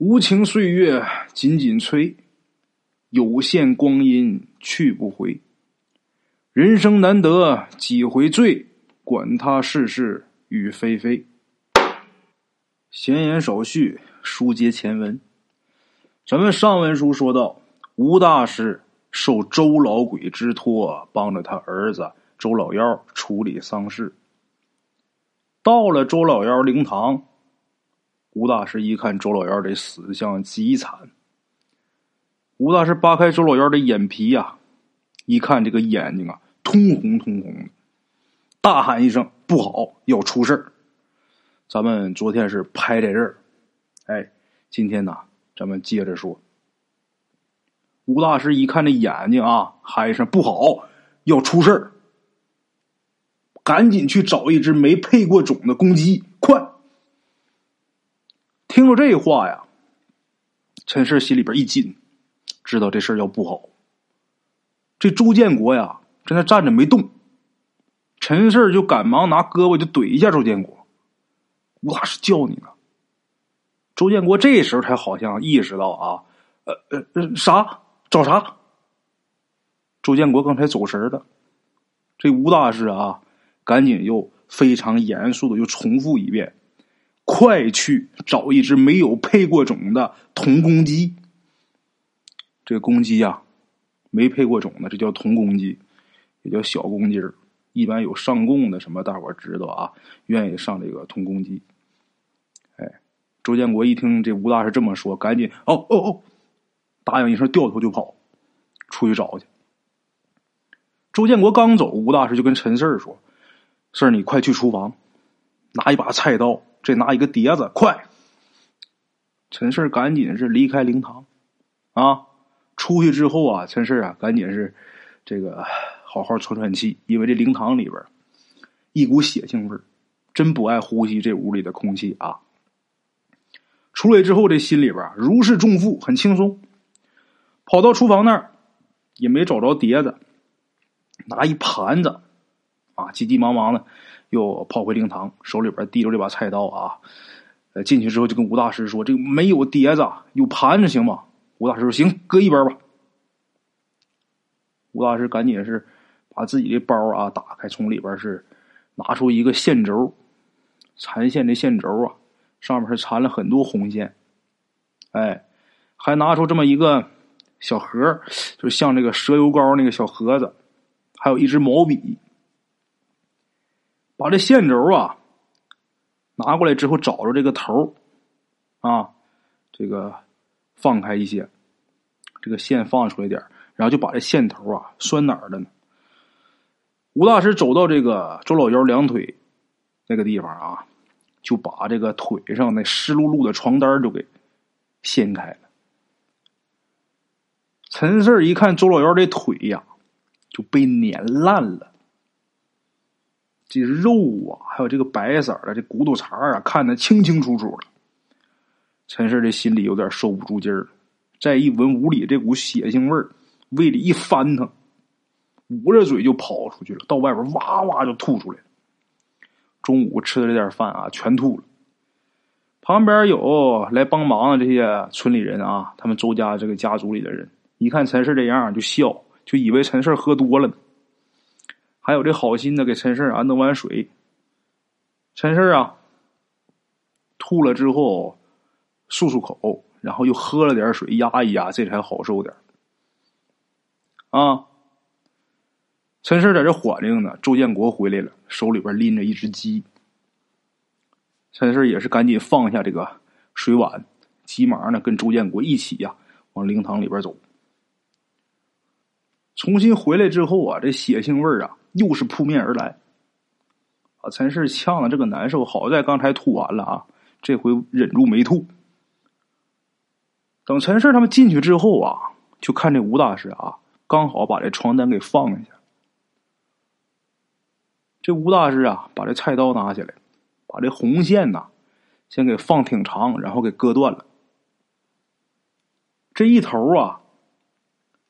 无情岁月紧紧催，有限光阴去不回。人生难得几回醉，管他世事与非非。闲言少叙，书接前文。咱们上文书说到，吴大师受周老鬼之托，帮着他儿子周老幺处理丧事。到了周老幺灵堂。吴大师一看周老幺这死相极惨，吴大师扒开周老幺的眼皮呀，一看这个眼睛啊，通红通红的，大喊一声：“不好，要出事儿！”咱们昨天是拍在这儿，哎，今天呢，咱们接着说。吴大师一看这眼睛啊，喊一声：“不好，要出事儿！”赶紧去找一只没配过种的公鸡，快！听了这话呀，陈氏心里边一紧，知道这事儿要不好。这周建国呀，在那站着没动，陈氏就赶忙拿胳膊就怼一下周建国。吴大师叫你呢。周建国这时候才好像意识到啊，呃呃呃，啥找啥？周建国刚才走神了，这吴大师啊，赶紧又非常严肃的又重复一遍。快去找一只没有配过种的童公鸡。这个公鸡呀，没配过种的，这叫童公鸡，也叫小公鸡儿。一般有上供的，什么大伙知道啊？愿意上这个通公鸡。哎，周建国一听这吴大师这么说，赶紧哦哦哦，答应一声，掉头就跑，出去找去。周建国刚走，吴大师就跟陈四儿说：“四儿，你快去厨房，拿一把菜刀。”这拿一个碟子，快！陈氏赶紧是离开灵堂，啊，出去之后啊，陈氏啊，赶紧是这个好好喘喘气，因为这灵堂里边一股血腥味儿，真不爱呼吸这屋里的空气啊。出来之后，这心里边如释重负，很轻松。跑到厨房那儿，也没找着碟子，拿一盘子，啊，急急忙忙的。又跑回灵堂，手里边提着这把菜刀啊，呃，进去之后就跟吴大师说：“这没有碟子，有盘子行吗？”吴大师说：“行，搁一边吧。”吴大师赶紧是把自己的包啊打开，从里边是拿出一个线轴，缠线的线轴啊，上面是缠了很多红线，哎，还拿出这么一个小盒，就像这个蛇油膏那个小盒子，还有一支毛笔。把这线轴啊拿过来之后，找着这个头啊，这个放开一些，这个线放出来点然后就把这线头啊拴哪儿了呢？吴大师走到这个周老幺两腿那个地方啊，就把这个腿上那湿漉漉的床单就给掀开了。陈四一看周老幺这腿呀，就被碾烂了。这肉啊，还有这个白色的这骨头茬啊，看得清清楚楚的。陈氏这心里有点受不住劲儿了，再一闻屋里这股血腥味儿，胃里一翻腾，捂着嘴就跑出去了，到外边哇哇就吐出来了。中午吃的这点饭啊，全吐了。旁边有来帮忙的这些村里人啊，他们周家这个家族里的人，一看陈氏这样就笑，就以为陈氏喝多了呢。还有这好心的给陈氏啊弄碗水，陈氏啊吐了之后漱漱口，然后又喝了点水压一压，这才好受点啊，陈氏在这缓着呢，周建国回来了，手里边拎着一只鸡。陈氏也是赶紧放下这个水碗，急忙呢跟周建国一起呀往灵堂里边走。重新回来之后啊，这血腥味儿啊。又是扑面而来，啊！陈氏呛的这个难受，好在刚才吐完了啊，这回忍住没吐。等陈氏他们进去之后啊，就看这吴大师啊，刚好把这床单给放下。这吴大师啊，把这菜刀拿起来，把这红线呐，先给放挺长，然后给割断了。这一头啊，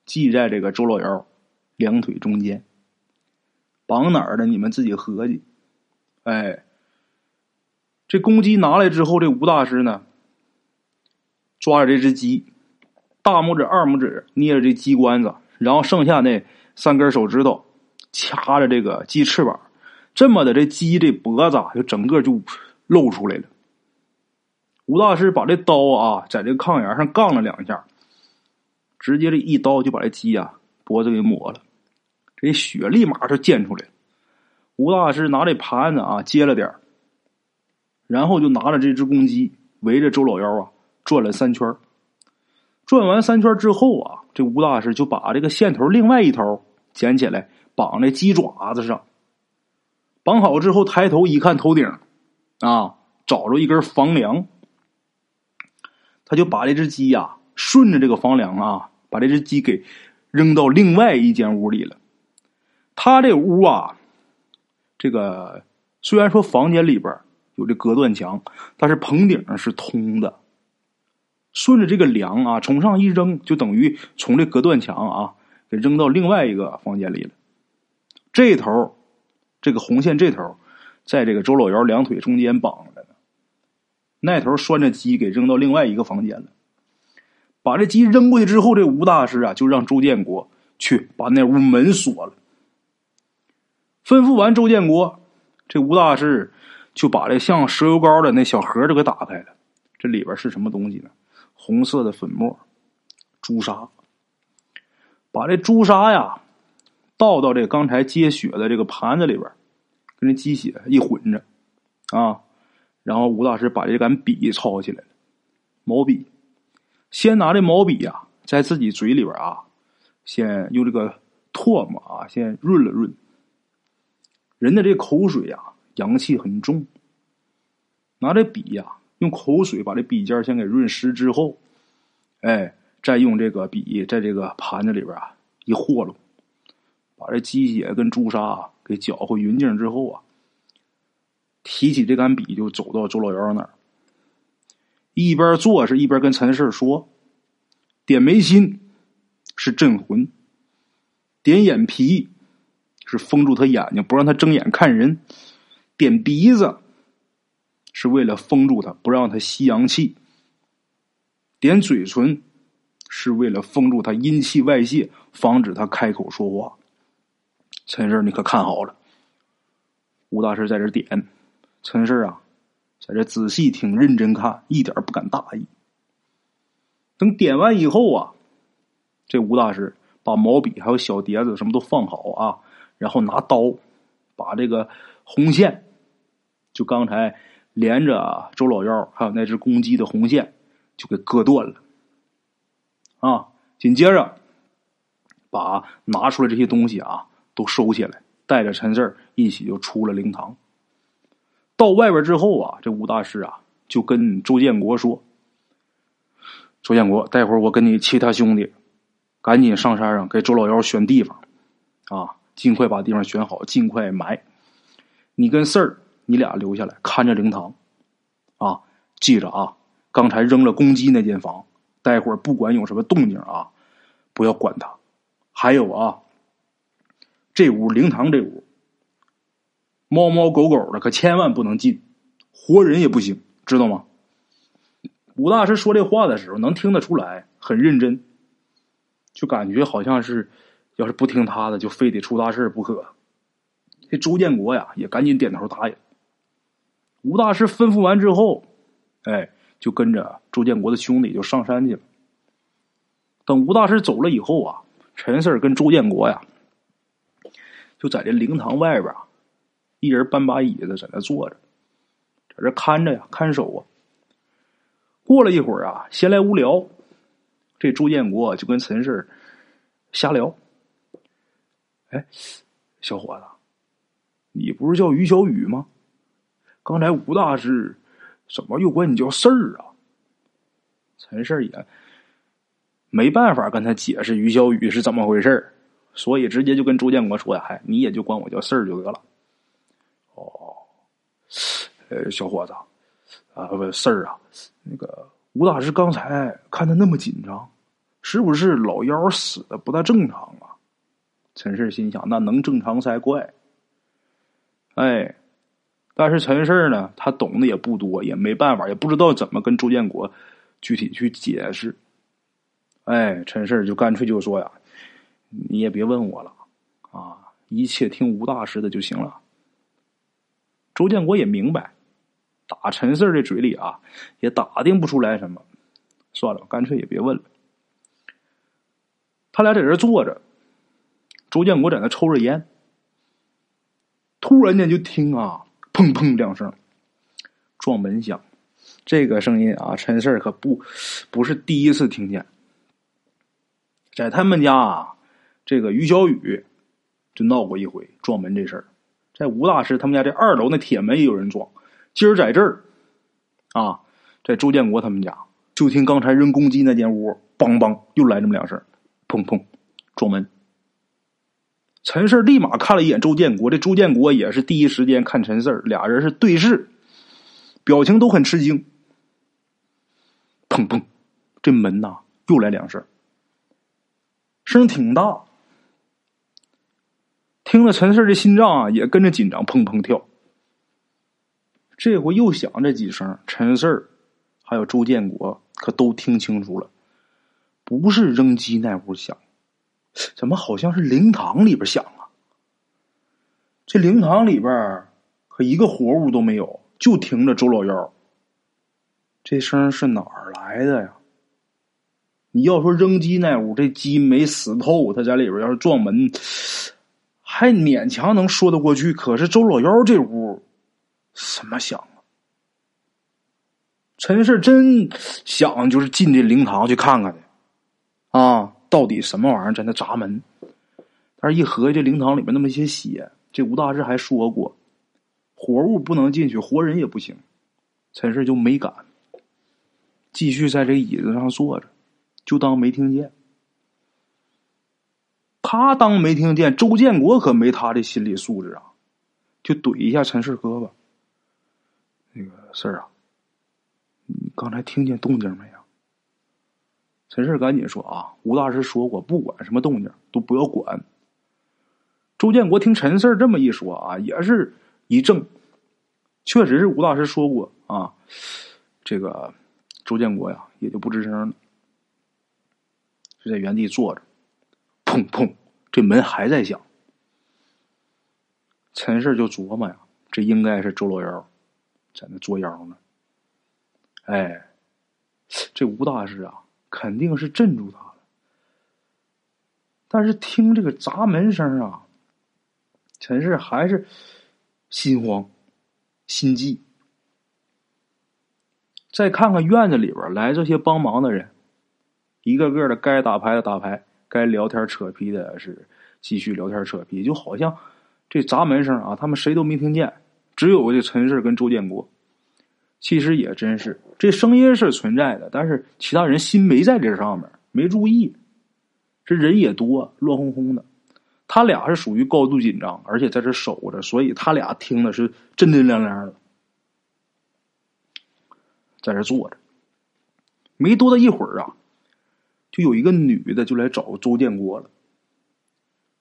系在这个周老幺两腿中间。绑哪儿的？你们自己合计。哎，这公鸡拿来之后，这吴大师呢，抓着这只鸡，大拇指、二拇指捏着这鸡冠子，然后剩下那三根手指头掐着这个鸡翅膀，这么的，这鸡这脖子就整个就露出来了。吴大师把这刀啊，在这个炕沿上杠了两下，直接这一刀就把这鸡啊脖子给抹了。这血立马就溅出来了。吴大师拿这盘子啊接了点然后就拿着这只公鸡围着周老幺啊转了三圈转完三圈之后啊，这吴大师就把这个线头另外一头捡起来绑在鸡爪子上。绑好之后，抬头一看头顶啊，找着一根房梁，他就把这只鸡呀顺着这个房梁啊，把这只鸡给扔到另外一间屋里了。他这屋啊，这个虽然说房间里边有这隔断墙，但是棚顶是通的。顺着这个梁啊，从上一扔，就等于从这隔断墙啊给扔到另外一个房间里了。这头这个红线这头，在这个周老幺两腿中间绑着呢。那头拴着鸡，给扔到另外一个房间了。把这鸡扔过去之后，这吴大师啊，就让周建国去把那屋门锁了。吩咐完周建国，这吴大师就把这像蛇油膏的那小盒就给打开了。这里边是什么东西呢？红色的粉末，朱砂。把这朱砂呀倒到这刚才接血的这个盘子里边，跟这鸡血一混着啊。然后吴大师把这杆笔抄起来了，毛笔。先拿这毛笔呀，在自己嘴里边啊，先用这个唾沫啊，先润了润。人的这口水呀，阳气很重。拿这笔呀，用口水把这笔尖先给润湿之后，哎，再用这个笔在这个盘子里边啊一和拢，把这鸡血跟朱砂啊给搅和匀净之后啊，提起这杆笔就走到周老幺那儿，一边做是一边跟陈氏说：“点眉心是镇魂，点眼皮。”是封住他眼睛，不让他睁眼看人；点鼻子是为了封住他，不让他吸阳气；点嘴唇是为了封住他阴气外泄，防止他开口说话。陈氏，你可看好了。吴大师在这点，陈氏啊，在这仔细听，认真看，一点不敢大意。等点完以后啊，这吴大师把毛笔还有小碟子什么都放好啊。然后拿刀把这个红线，就刚才连着周老幺还有那只公鸡的红线，就给割断了。啊，紧接着把拿出来这些东西啊都收起来，带着陈四一起就出了灵堂。到外边之后啊，这吴大师啊就跟周建国说：“周建国，待会儿我跟你其他兄弟赶紧上山上给周老幺选地方啊。”尽快把地方选好，尽快埋。你跟四儿，你俩留下来看着灵堂，啊，记着啊！刚才扔了公鸡那间房，待会儿不管有什么动静啊，不要管他。还有啊，这屋灵堂这屋，猫猫狗狗的可千万不能进，活人也不行，知道吗？武大师说这话的时候，能听得出来很认真，就感觉好像是。要是不听他的，就非得出大事不可。这周建国呀，也赶紧点头答应。吴大师吩咐完之后，哎，就跟着周建国的兄弟就上山去了。等吴大师走了以后啊，陈四跟周建国呀，就在这灵堂外边啊，一人搬把椅子在那坐着，在这看着呀，看守啊。过了一会儿啊，闲来无聊，这朱建国就跟陈四瞎聊。哎，小伙子，你不是叫于小雨吗？刚才吴大师怎么又管你叫四儿啊？陈四也没办法跟他解释于小雨是怎么回事儿所以直接就跟周建国说呀：“嗨，你也就管我叫四儿就得了。”哦，呃，小伙子，啊，不事儿啊，那个吴大师刚才看他那么紧张，是不是老幺死的不大正常啊？陈氏心想，那能正常才怪。哎，但是陈氏呢，他懂得也不多，也没办法，也不知道怎么跟周建国具体去解释。哎，陈氏就干脆就说呀：“你也别问我了，啊，一切听吴大师的就行了。”周建国也明白。打陈四的嘴里啊，也打听不出来什么，算了，干脆也别问了。他俩在这坐着，周建国在那抽着烟，突然间就听啊，砰砰两声，撞门响。这个声音啊，陈四可不不是第一次听见，在他们家啊，这个于小雨就闹过一回撞门这事儿，在吴大师他们家这二楼那铁门也有人撞。今儿在这儿，啊，在周建国他们家，就听刚才扔公鸡那间屋，梆梆又来这么两声，砰砰，撞门。陈四立马看了一眼周建国，这周建国也是第一时间看陈四俩人是对视，表情都很吃惊。砰砰，这门呐又来两声，声挺大，听了陈四的心脏啊也跟着紧张，砰砰跳。这回又响这几声，陈四儿还有周建国可都听清楚了，不是扔鸡那屋响，怎么好像是灵堂里边响啊？这灵堂里边可一个活物都没有，就停着周老幺。这声是哪儿来的呀？你要说扔鸡那屋，这鸡没死透，他在里边要是撞门，还勉强能说得过去。可是周老幺这屋。什么响啊？陈氏真想就是进这灵堂去看看去，啊，到底什么玩意儿在那砸门？但是一合计，这灵堂里面那么些血，这吴大师还说过，活物不能进去，活人也不行。陈氏就没敢，继续在这椅子上坐着，就当没听见。他当没听见，周建国可没他的心理素质啊，就怼一下陈氏胳膊。那个事儿啊，你刚才听见动静没有？陈氏赶紧说啊，吴大师说过，不管什么动静都不要管。周建国听陈四这么一说啊，也是一怔，确实是吴大师说过啊。这个周建国呀，也就不吱声了，就在原地坐着。砰砰，这门还在响。陈氏就琢磨呀，这应该是周老妖。在那作妖呢，哎，这吴大师啊，肯定是镇住他了。但是听这个砸门声啊，陈氏还是心慌、心悸。再看看院子里边来这些帮忙的人，一个个的该打牌的打牌，该聊天扯皮的是继续聊天扯皮，就好像这砸门声啊，他们谁都没听见。只有这陈氏跟周建国，其实也真是这声音是存在的，但是其他人心没在这上面，没注意。这人也多，乱哄哄的。他俩是属于高度紧张，而且在这守着，所以他俩听的是真真亮亮的，在这坐着。没多大一会儿啊，就有一个女的就来找周建国了。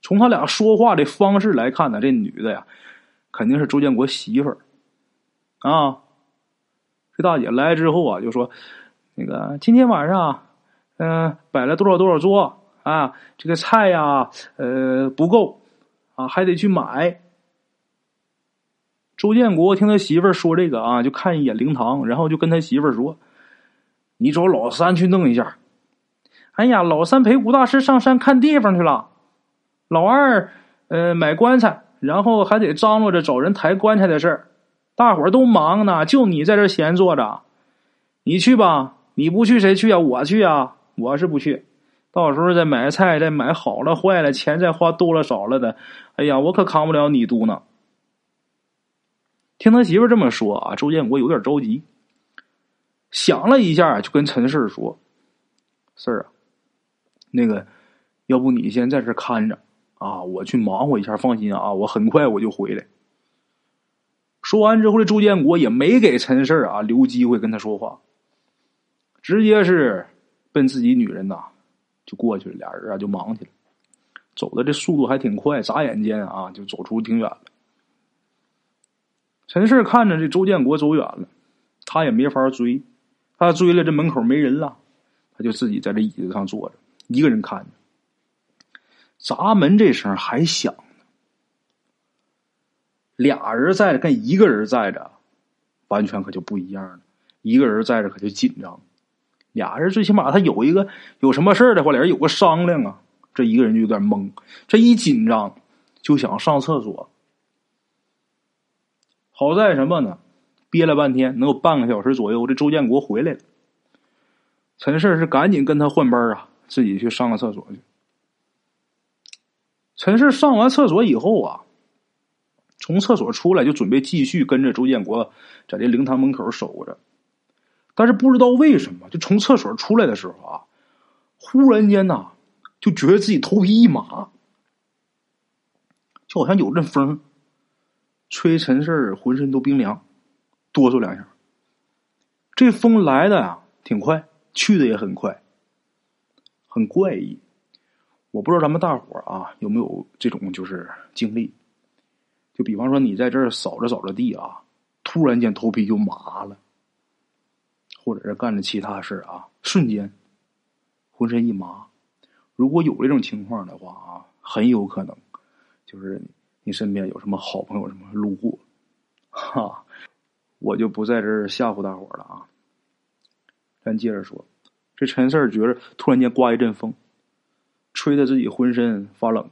从他俩说话的方式来看呢，这女的呀。肯定是周建国媳妇儿啊！这大姐来之后啊，就说：“那个今天晚上，嗯，摆了多少多少桌啊？这个菜呀，呃，不够啊，还得去买。”周建国听他媳妇儿说这个啊，就看一眼灵堂，然后就跟他媳妇儿说：“你找老三去弄一下。”哎呀，老三陪吴大师上山看地方去了，老二呃买棺材。然后还得张罗着找人抬棺材的事儿，大伙儿都忙呢，就你在这闲坐着。你去吧，你不去谁去啊？我去啊，我是不去。到时候再买菜，再买好了坏了，钱再花多了少了的，哎呀，我可扛不了你嘟囔。听他媳妇这么说啊，周建国有点着急，想了一下，就跟陈四说：“四儿啊，那个，要不你先在这看着。”啊，我去忙活一下，放心啊，我很快我就回来。说完之后，这周建国也没给陈氏啊留机会跟他说话，直接是奔自己女人呐就过去了，俩人啊就忙去了，走的这速度还挺快，眨眼间啊就走出挺远了。陈氏看着这周建国走远了，他也没法追，他追了这门口没人了，他就自己在这椅子上坐着，一个人看着。砸门这声还响呢，俩人在跟一个人在着，完全可就不一样了。一个人在着可就紧张，俩人最起码他有一个有什么事的话，俩人有个商量啊。这一个人就有点懵，这一紧张就想上厕所。好在什么呢？憋了半天，能有半个小时左右，这周建国回来了。陈氏是赶紧跟他换班啊，自己去上个厕所去。陈氏上完厕所以后啊，从厕所出来就准备继续跟着周建国在这灵堂门口守着，但是不知道为什么，就从厕所出来的时候啊，忽然间呐，就觉得自己头皮一麻，就好像有阵风吹陈氏浑身都冰凉，哆嗦两下。这风来的呀挺快，去的也很快，很怪异。我不知道咱们大伙啊有没有这种就是经历，就比方说你在这儿扫着扫着地啊，突然间头皮就麻了，或者是干着其他事啊，瞬间浑身一麻。如果有这种情况的话啊，很有可能就是你身边有什么好朋友什么路过，哈，我就不在这儿吓唬大伙了啊。咱接着说，这陈四儿觉着突然间刮一阵风。吹得自己浑身发冷，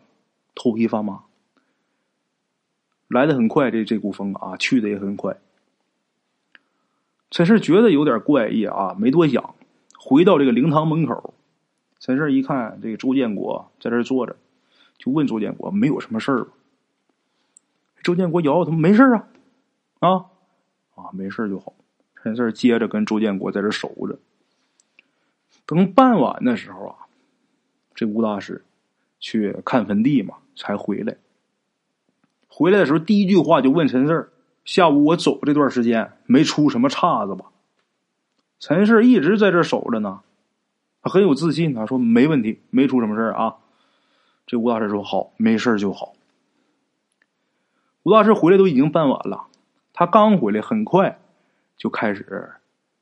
头皮发麻。来的很快，这这股风啊，去的也很快。陈氏觉得有点怪异啊，没多想，回到这个灵堂门口。陈氏一看这个周建国在这坐着，就问周建国：“没有什么事儿吧？”周建国摇摇头：“没事啊，啊啊，没事就好。”陈氏接着跟周建国在这守着。等傍晚的时候啊。这吴大师去看坟地嘛，才回来。回来的时候，第一句话就问陈四下午我走这段时间没出什么岔子吧？”陈四一直在这守着呢，他很有自信，他说：“没问题，没出什么事啊。”这吴大师说：“好，没事就好。”吴大师回来都已经傍晚了，他刚回来，很快就开始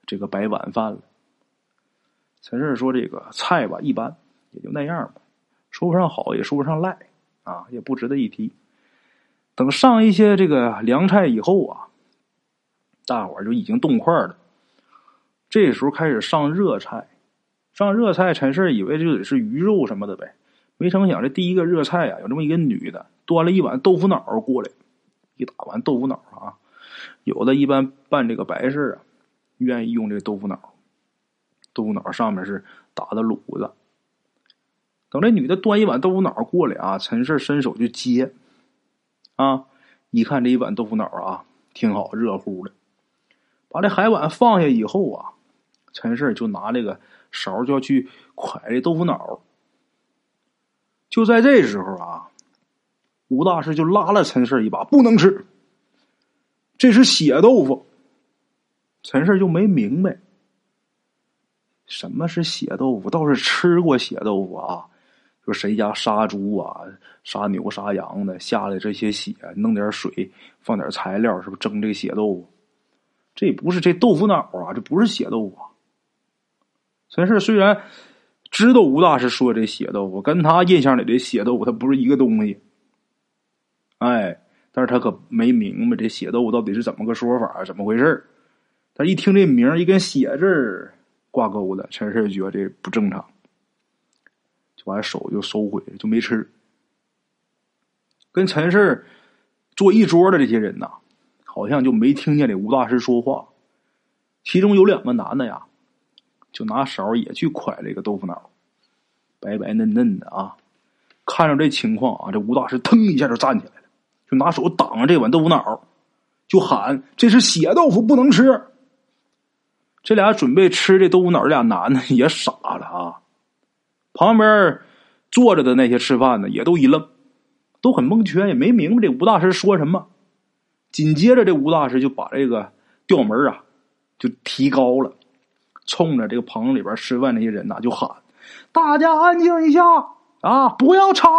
这个摆晚饭了。陈四说：“这个菜吧，一般。”也就那样吧，说不上好，也说不上赖，啊，也不值得一提。等上一些这个凉菜以后啊，大伙儿就已经动筷了。这时候开始上热菜，上热菜，陈氏以为就得是鱼肉什么的呗，没成想这第一个热菜啊，有这么一个女的端了一碗豆腐脑过来，一大碗豆腐脑啊。有的一般办这个白事啊，愿意用这个豆腐脑，豆腐脑上面是打的卤子。等这女的端一碗豆腐脑过来啊，陈氏伸手就接，啊，一看这一碗豆腐脑啊，挺好，热乎的。把这海碗放下以后啊，陈氏就拿这个勺就要去蒯这豆腐脑。就在这时候啊，吴大师就拉了陈氏一把，不能吃，这是血豆腐。陈氏就没明白什么是血豆腐，倒是吃过血豆腐啊。说谁家杀猪啊、杀牛、杀羊的下来这些血，弄点水，放点材料，是不是蒸这个血豆腐？这不是这豆腐脑啊，这不是血豆腐。陈氏虽然知道吴大师说这血豆腐，跟他印象里的血豆腐它不是一个东西。哎，但是他可没明白这血豆腐到底是怎么个说法，怎么回事他一听这名一跟血字挂钩的，陈氏觉得这不正常。就把手就收回，就没吃。跟陈氏坐一桌的这些人呐，好像就没听见这吴大师说话。其中有两个男的呀，就拿勺也去蒯这个豆腐脑，白白嫩嫩的啊。看着这情况啊，这吴大师腾一下就站起来了，就拿手挡着这碗豆腐脑，就喊：“这是血豆腐，不能吃。”这俩准备吃这豆腐脑，这俩男的也傻了啊。旁边坐着的那些吃饭的也都一愣，都很蒙圈，也没明白这吴大师说什么。紧接着，这吴大师就把这个调门啊就提高了，冲着这个棚里边吃饭那些人呐就喊：“大家安静一下啊，不要吵！”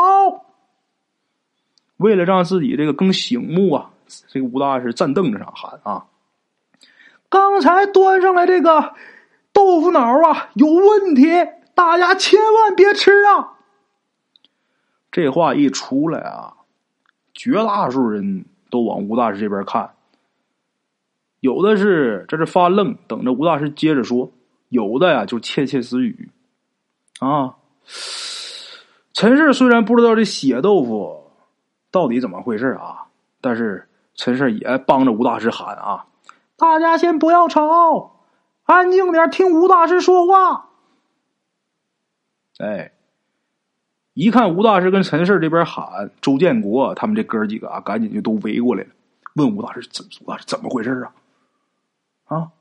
为了让自己这个更醒目啊，这个吴大师站凳子上喊啊：“刚才端上来这个豆腐脑啊有问题，大家千万别吃啊！”这话一出来啊，绝大多数人都往吴大师这边看，有的是在这发愣，等着吴大师接着说；有的呀就窃窃私语。啊，陈氏虽然不知道这血豆腐到底怎么回事啊，但是陈氏也帮着吴大师喊啊：“大家先不要吵，安静点，听吴大师说话。”哎。一看吴大师跟陈氏这边喊周建国，他们这哥几个啊，赶紧就都围过来了，问吴大师怎吴大师怎么回事啊？啊，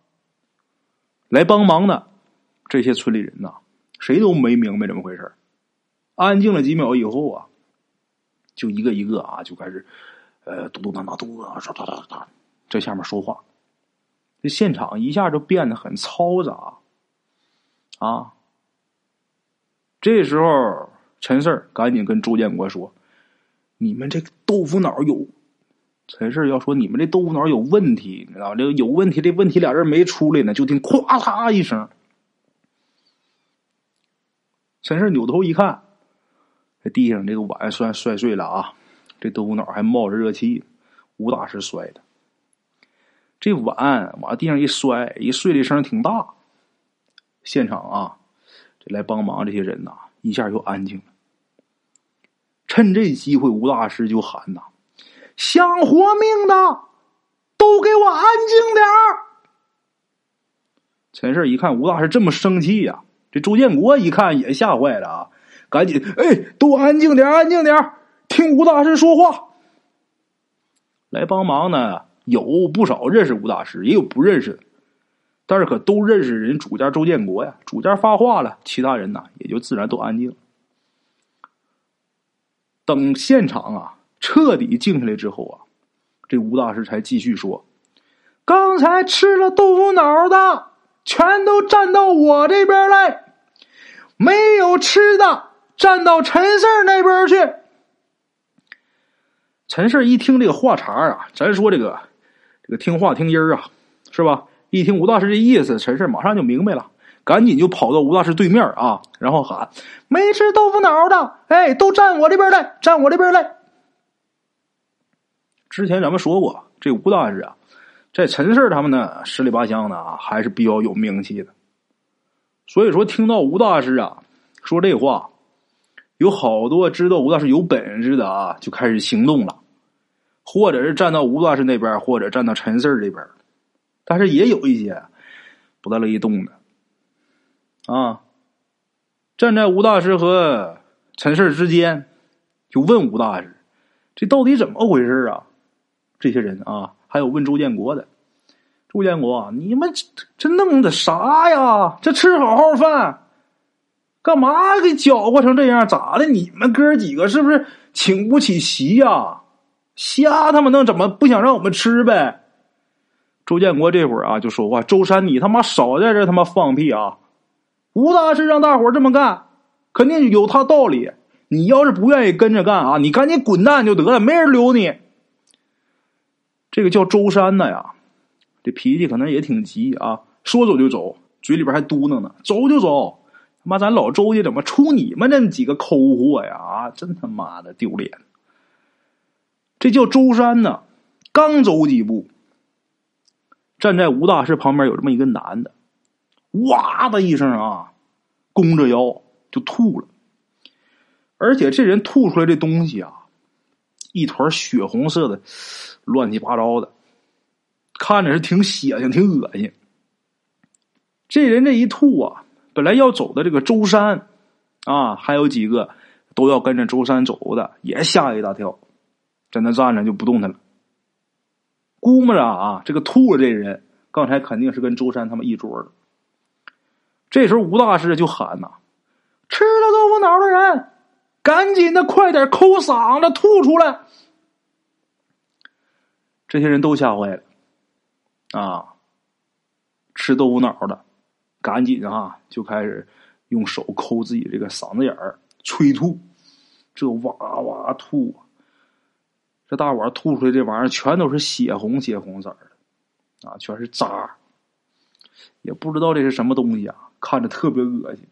来帮忙的这些村里人呐，谁都没明白怎么回事安静了几秒以后啊，就一个一个啊，就开始呃嘟嘟囔囔嘟啊，唰唰唰唰，在下面说话，这现场一下就变得很嘈杂啊。这时候。陈四赶紧跟周建国说：“你们这豆腐脑有……”陈四要说：“你们这豆腐脑有问题，你知道这个有问题？这问题俩人没出来呢，就听“咵嚓”一声。陈四扭头一看，这地上这个碗摔摔碎了啊！这豆腐脑还冒着热气，吴大师摔的。这碗往地上一摔，一碎的声挺大。现场啊，这来帮忙这些人呐，一下就安静了。趁这机会，吴大师就喊呐：“想活命的，都给我安静点儿！”陈氏一看吴大师这么生气呀，这周建国一看也吓坏了啊，赶紧哎，都安静点安静点听吴大师说话。来帮忙呢，有不少认识吴大师，也有不认识的，但是可都认识人主家周建国呀。主家发话了，其他人呢也就自然都安静。等现场啊彻底静下来之后啊，这吴大师才继续说：“刚才吃了豆腐脑的，全都站到我这边来；没有吃的，站到陈四那边去。”陈四一听这个话茬啊，咱说这个这个听话听音儿啊，是吧？一听吴大师这意思，陈氏马上就明白了。赶紧就跑到吴大师对面啊，然后喊：“没吃豆腐脑的，哎，都站我这边来，站我这边来。”之前咱们说过，这吴大师啊，在陈氏他们呢十里八乡的啊，还是比较有名气的。所以说，听到吴大师啊说这话，有好多知道吴大师有本事的啊，就开始行动了，或者是站到吴大师那边，或者站到陈四这边。但是也有一些不大乐意动的。啊！站在吴大师和陈四之间，就问吴大师：“这到底怎么回事啊？”这些人啊，还有问周建国的。周建国，你们这这弄的啥呀？这吃好好饭，干嘛给搅和成这样？咋的？你们哥几个是不是请不起席呀？瞎他妈弄，怎么不想让我们吃呗？周建国这会儿啊，就说话：“周山，你他妈少在这他妈放屁啊！”吴大师让大伙这么干，肯定有他道理。你要是不愿意跟着干啊，你赶紧滚蛋就得了，没人留你。这个叫周山的呀，这脾气可能也挺急啊，说走就走，嘴里边还嘟囔呢：“走就走。”他妈，咱老周家怎么出你们那几个抠货呀？啊，真他妈的丢脸！这叫周山呢，刚走几步，站在吴大师旁边有这么一个男的。哇的一声啊，弓着腰就吐了，而且这人吐出来这东西啊，一团血红色的，乱七八糟的，看着是挺血腥、挺恶心。这人这一吐啊，本来要走的这个周山啊，还有几个都要跟着周山走的，也吓一大跳，在那站着就不动弹了。估摸着啊，这个吐了这人，刚才肯定是跟周山他们一桌的。这时候，吴大师就喊呐：“吃了豆腐脑的人，赶紧的，快点抠嗓子吐出来！”这些人都吓坏了，啊，吃豆腐脑的，赶紧啊就开始用手抠自己这个嗓子眼儿催吐，这哇哇吐，这大碗吐出来这玩意儿全都是血红血红色的，啊，全是渣，也不知道这是什么东西啊，看着特别恶心，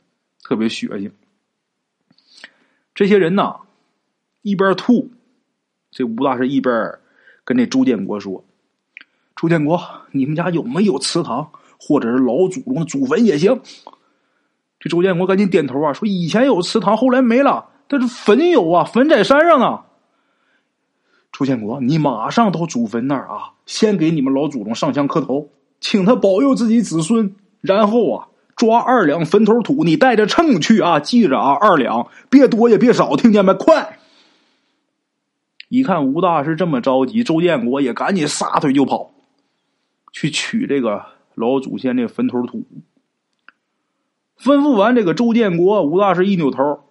特别血腥。这些人呐，一边吐，这吴大师一边。跟这周建国说：“周建国，你们家有没有祠堂，或者是老祖宗的祖坟也行？”这周建国赶紧点头啊，说：“以前有祠堂，后来没了，但是坟有啊，坟在山上啊。”周建国，你马上到祖坟那儿啊，先给你们老祖宗上香磕头，请他保佑自己子孙，然后啊，抓二两坟头土，你带着秤去啊，记着啊，二两，别多也别少，听见没？快！一看吴大师这么着急，周建国也赶紧撒腿就跑，去取这个老祖先这坟头土。吩咐完这个周建国，吴大师一扭头：“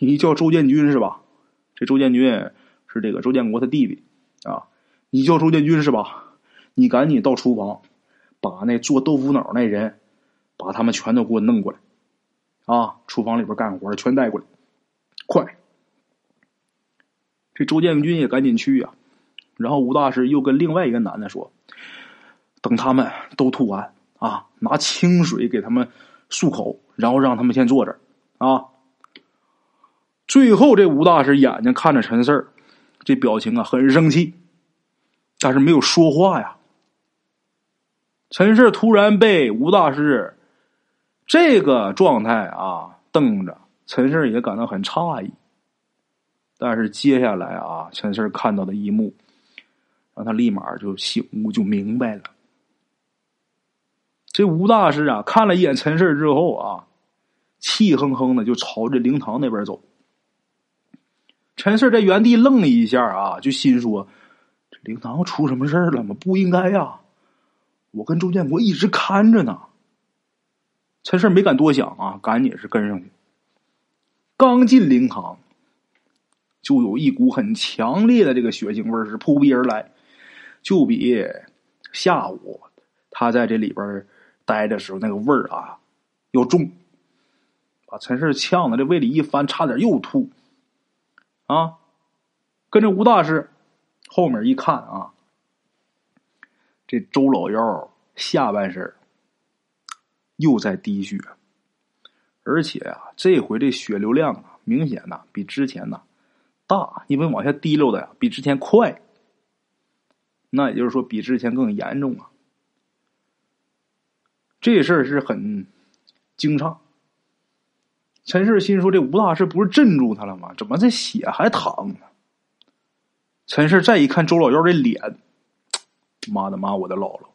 你叫周建军是吧？这周建军是这个周建国他弟弟啊。你叫周建军是吧？你赶紧到厨房，把那做豆腐脑那人，把他们全都给我弄过来啊！厨房里边干活的全带过来，快！”这周建军也赶紧去呀，然后吴大师又跟另外一个男的说：“等他们都吐完啊，拿清水给他们漱口，然后让他们先坐这啊。”最后，这吴大师眼睛看着陈四儿，这表情啊很生气，但是没有说话呀。陈氏突然被吴大师这个状态啊瞪着，陈氏也感到很诧异。但是接下来啊，陈氏看到的一幕，让他立马就醒悟，就明白了。这吴大师啊，看了一眼陈氏之后啊，气哼哼的就朝着灵堂那边走。陈四在原地愣了一下啊，就心说：“这灵堂出什么事了吗？不应该呀！我跟周建国一直看着呢。”陈四没敢多想啊，赶紧是跟上去。刚进灵堂。就有一股很强烈的这个血腥味是扑鼻而来，就比下午他在这里边待的时候那个味儿啊要重，把陈氏呛的这胃里一翻，差点又吐啊！跟着吴大师后面一看啊，这周老幺下半身又在滴血，而且啊，这回这血流量啊，明显呐比之前呐。大，因为往下滴溜的呀，比之前快。那也就是说，比之前更严重啊。这事儿是很惊诧。陈氏心说：“这吴大师不是镇住他了吗？怎么这血还淌呢？”陈氏再一看周老幺这脸，妈的妈，我的姥姥，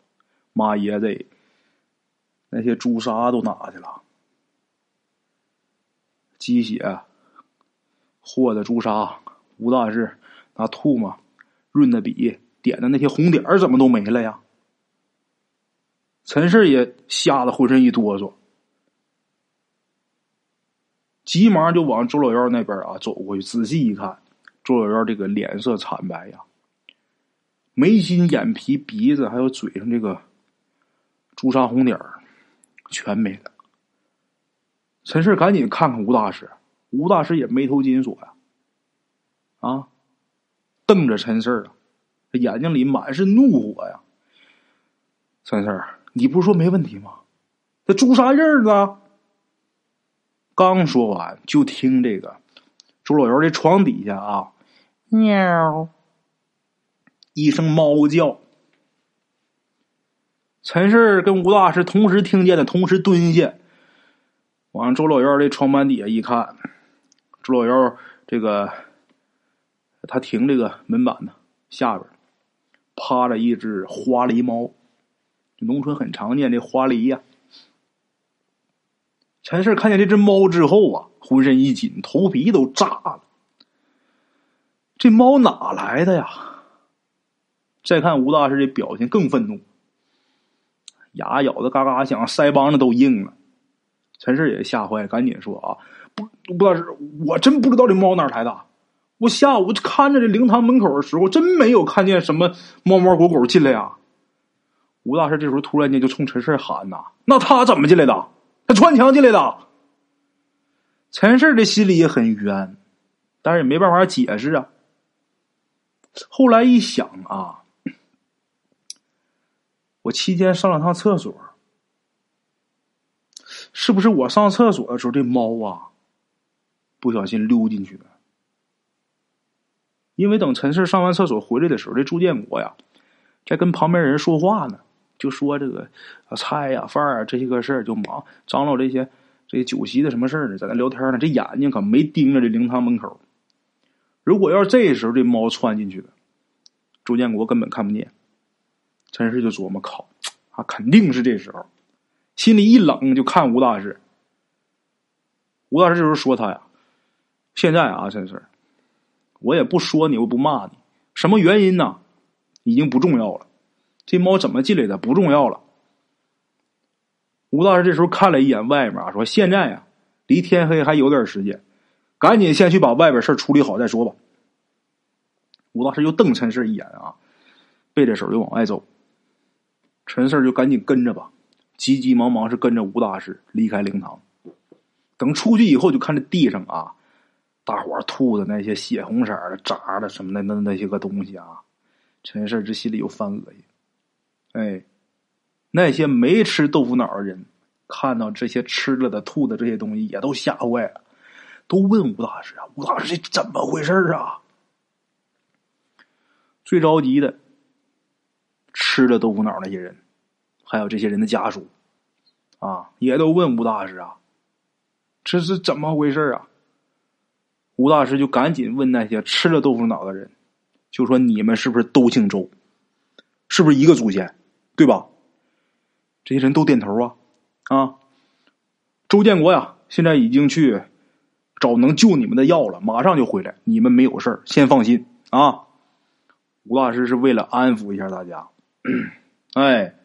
妈爷子，那些朱砂都哪去了？鸡血和的朱砂。吴大师拿唾沫润的笔点的那些红点儿怎么都没了呀？陈氏也吓得浑身一哆嗦，急忙就往周老幺那边啊走过去，仔细一看，周老幺这个脸色惨白呀，眉心、眼皮、鼻子还有嘴上这个朱砂红点全没了。陈氏赶紧看看吴大师，吴大师也眉头紧锁呀。啊！瞪着陈四啊，眼睛里满是怒火呀！陈四儿，你不是说没问题吗？这朱砂印儿呢？刚说完，就听这个周老幺这床底下啊，喵一声猫叫。陈氏跟吴大师同时听见的，同时蹲下，往周老幺这床板底下一看，周老幺这个。他停这个门板呢，下边趴着一只花狸猫，农村很常见这花狸呀。陈氏看见这只猫之后啊，浑身一紧，头皮都炸了。这猫哪来的呀？再看吴大师这表情更愤怒，牙咬的嘎嘎响，腮帮子都硬了。陈氏也吓坏，赶紧说：“啊，不，吴大师，我真不知道这猫哪来的。”我下午看着这灵堂门口的时候，真没有看见什么猫猫狗狗进来呀。吴大师这时候突然间就冲陈氏喊呐：“那他怎么进来的？他穿墙进来的。”陈氏的心里也很冤，但是也没办法解释啊。后来一想啊，我期间上了趟厕所，是不是我上厕所的时候这猫啊不小心溜进去了？因为等陈氏上完厕所回来的时候，这朱建国呀在跟旁边人说话呢，就说这个菜呀、饭啊这些个事儿，就忙张罗这些这些酒席的什么事儿呢，在那聊天呢。这眼睛可没盯着这灵堂门口。如果要是这时候这猫窜进去了，朱建国根本看不见。陈氏就琢磨：靠，啊，肯定是这时候，心里一冷，就看吴大师。吴大师这时候说他呀：“现在啊，陈氏。”我也不说你，我不骂你，什么原因呢？已经不重要了。这猫怎么进来的不重要了。吴大师这时候看了一眼外面啊，说：“现在呀，离天黑还有点时间，赶紧先去把外边事处理好再说吧。”吴大师又瞪陈氏一眼啊，背着手就往外走。陈氏就赶紧跟着吧，急急忙忙是跟着吴大师离开灵堂。等出去以后，就看这地上啊。大伙吐的那些血红色的渣的什么的那那些个东西啊，陈氏这心里又犯恶心。哎，那些没吃豆腐脑的人看到这些吃了的、吐的这些东西，也都吓坏了，都问吴大师啊：“吴大师，这怎么回事啊？”最着急的吃了豆腐脑那些人，还有这些人的家属啊，也都问吴大师啊：“这是怎么回事啊？”吴大师就赶紧问那些吃了豆腐脑的人，就说：“你们是不是都姓周？是不是一个祖先？对吧？”这些人都点头啊啊！周建国呀，现在已经去找能救你们的药了，马上就回来。你们没有事先放心啊！吴大师是为了安抚一下大家，哎，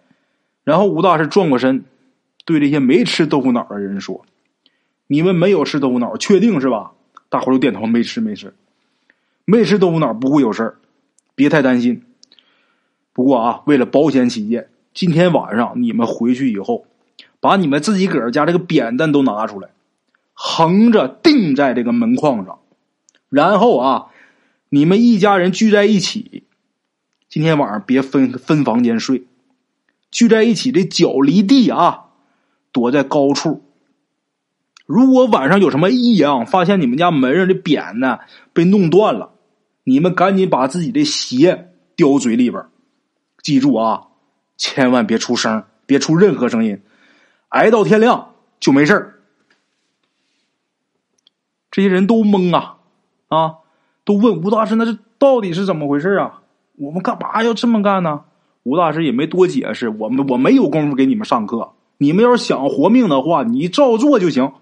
然后吴大师转过身，对这些没吃豆腐脑的人说：“你们没有吃豆腐脑，确定是吧？”大伙都点头，没吃没吃，没吃豆腐脑不会有事儿，别太担心。不过啊，为了保险起见，今天晚上你们回去以后，把你们自己个儿家这个扁担都拿出来，横着钉在这个门框上，然后啊，你们一家人聚在一起，今天晚上别分分房间睡，聚在一起这脚离地啊，躲在高处。如果晚上有什么异样，发现你们家门上的扁呢被弄断了，你们赶紧把自己的鞋叼嘴里边记住啊，千万别出声，别出任何声音，挨到天亮就没事这些人都懵啊啊，都问吴大师：“那这到底是怎么回事啊？我们干嘛要这么干呢？”吴大师也没多解释，我们我没有功夫给你们上课，你们要是想活命的话，你照做就行。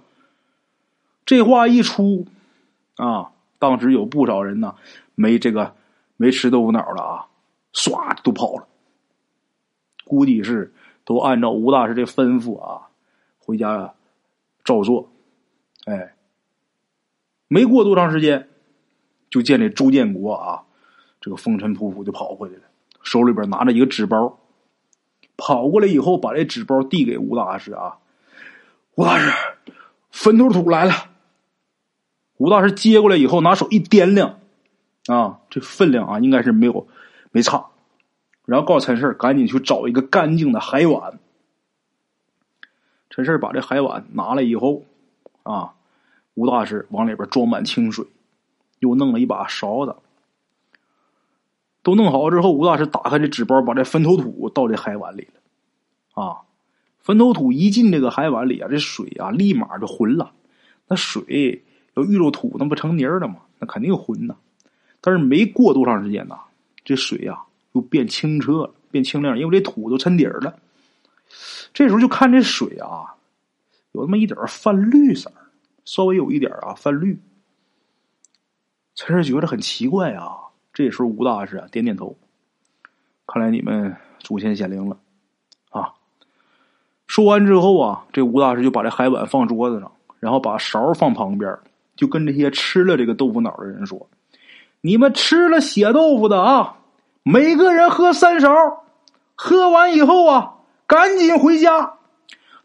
这话一出，啊，当时有不少人呢，没这个没吃豆腐脑了啊，唰都跑了。估计是都按照吴大师的吩咐啊，回家照做。哎，没过多长时间，就见这周建国啊，这个风尘仆仆就跑回来了，手里边拿着一个纸包，跑过来以后，把这纸包递给吴大师啊，吴大师，坟头土来了。吴大师接过来以后，拿手一掂量，啊，这分量啊，应该是没有没差。然后告诉陈氏，赶紧去找一个干净的海碗。陈氏把这海碗拿来以后，啊，吴大师往里边装满清水，又弄了一把勺子。都弄好之后，吴大师打开这纸包，把这坟头土倒这海碗里了。啊，坟头土一进这个海碗里啊，这水啊立马就浑了。那水。要遇着土，那不成泥了吗？那肯定浑呐。但是没过多长时间呐，这水呀又变清澈了，变清亮，因为这土都沉底儿了。这时候就看这水啊，有那么一点泛绿色稍微有一点啊泛绿。陈氏觉得很奇怪啊。这时候吴大师啊点点头，看来你们祖先显灵了啊。说完之后啊，这吴大师就把这海碗放桌子上，然后把勺放旁边。就跟这些吃了这个豆腐脑的人说：“你们吃了血豆腐的啊，每个人喝三勺，喝完以后啊，赶紧回家。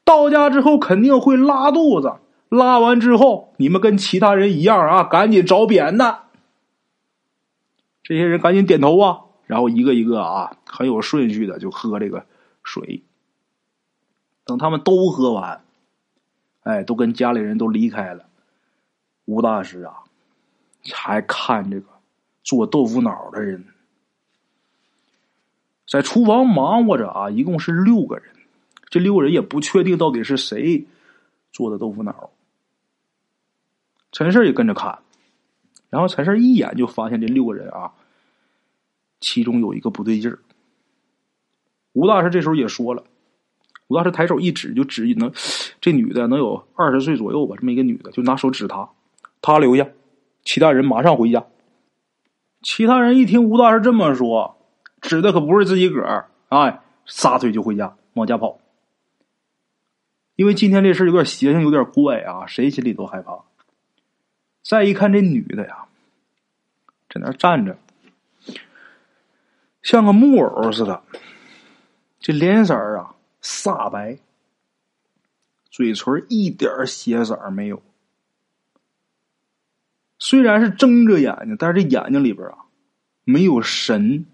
到家之后肯定会拉肚子，拉完之后你们跟其他人一样啊，赶紧找扁担。这些人赶紧点头啊，然后一个一个啊，很有顺序的就喝这个水。等他们都喝完，哎，都跟家里人都离开了，吴大师啊，还看这个。做豆腐脑的人在厨房忙活着啊，一共是六个人。这六个人也不确定到底是谁做的豆腐脑。陈氏也跟着看，然后陈氏一眼就发现这六个人啊，其中有一个不对劲儿。吴大师这时候也说了，吴大师抬手一指，就指能这女的能有二十岁左右吧，这么一个女的，就拿手指她，她留下，其他人马上回家。其他人一听吴大师这么说，指的可不是自己个儿，哎，撒腿就回家，往家跑。因为今天这事有点邪性，有点怪啊，谁心里都害怕。再一看这女的呀，在那站着，像个木偶似的，这脸色儿啊煞白，嘴唇一点血色儿没有。虽然是睁着眼睛，但是这眼睛里边啊没有神。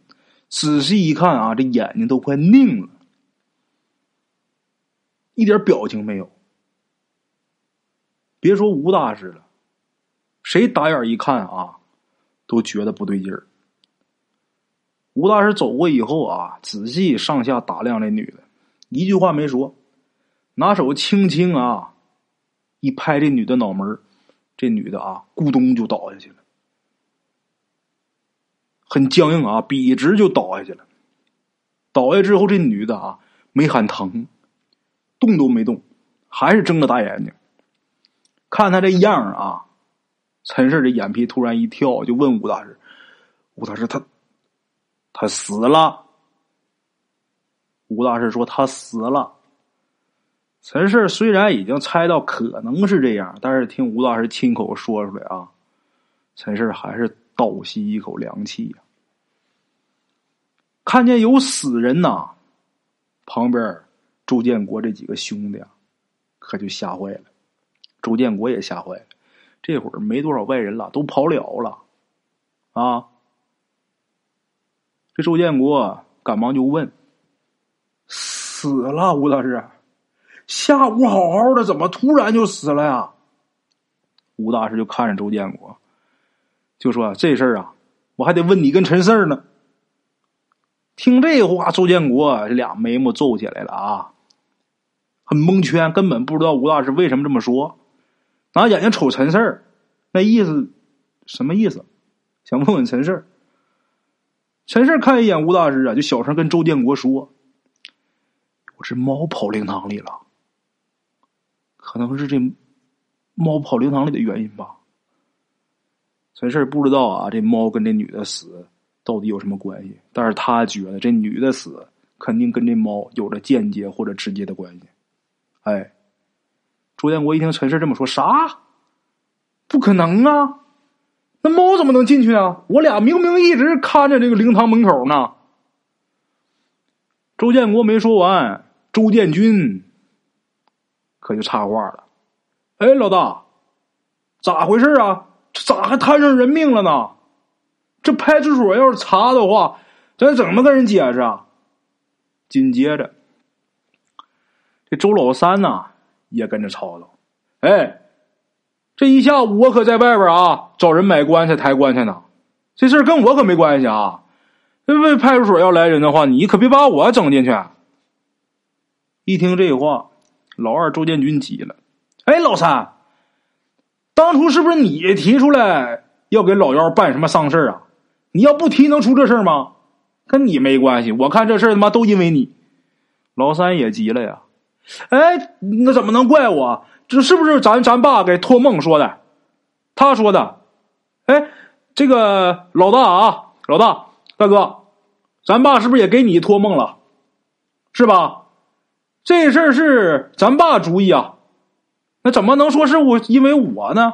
仔细一看啊，这眼睛都快拧了，一点表情没有。别说吴大师了，谁打眼一看啊，都觉得不对劲儿。吴大师走过以后啊，仔细上下打量这女的，一句话没说，拿手轻轻啊一拍这女的脑门。这女的啊，咕咚就倒下去了，很僵硬啊，笔直就倒下去了。倒下之后，这女的啊没喊疼，动都没动，还是睁着大眼睛。看他这样啊，陈氏的眼皮突然一跳，就问吴大师：“吴大师，他他死了？”吴大师说：“他死了。”陈氏虽然已经猜到可能是这样，但是听吴大师亲口说出来啊，陈氏还是倒吸一口凉气呀。看见有死人呐，旁边周建国这几个兄弟啊，可就吓坏了。周建国也吓坏了，这会儿没多少外人了，都跑了了啊。这周建国赶忙就问：“死了，吴大师？”下午好好的，怎么突然就死了呀？吴大师就看着周建国，就说：“这事儿啊，我还得问你跟陈四呢。”听这话，周建国这俩眉毛皱起来了啊，很蒙圈，根本不知道吴大师为什么这么说，拿眼睛瞅陈四那意思什么意思？想问问陈四陈四看一眼吴大师啊，就小声跟周建国说：“我这猫跑灵堂里了。”可能是这猫跑灵堂里的原因吧。陈氏不知道啊，这猫跟这女的死到底有什么关系？但是他觉得这女的死肯定跟这猫有着间接或者直接的关系。哎，朱建国一听陈氏这么说，啥？不可能啊！那猫怎么能进去啊？我俩明明一直看着这个灵堂门口呢。周建国没说完，周建军。可就插话了，哎，老大，咋回事啊？这咋还摊上人命了呢？这派出所要是查的话，咱怎么跟人解释啊？紧接着，这周老三呢也跟着吵吵，哎，这一下午我可在外边啊找人买棺材抬棺材呢，这事跟我可没关系啊。那派出所要来人的话，你可别把我整进去。一听这话。老二周建军急了，哎，老三，当初是不是你提出来要给老幺办什么丧事啊？你要不提能出这事吗？跟你没关系，我看这事他妈都因为你。老三也急了呀，哎，那怎么能怪我？这是不是咱咱爸给托梦说的？他说的。哎，这个老大啊，老大大哥，咱爸是不是也给你托梦了？是吧？这事儿是咱爸主意啊，那怎么能说是我因为我呢？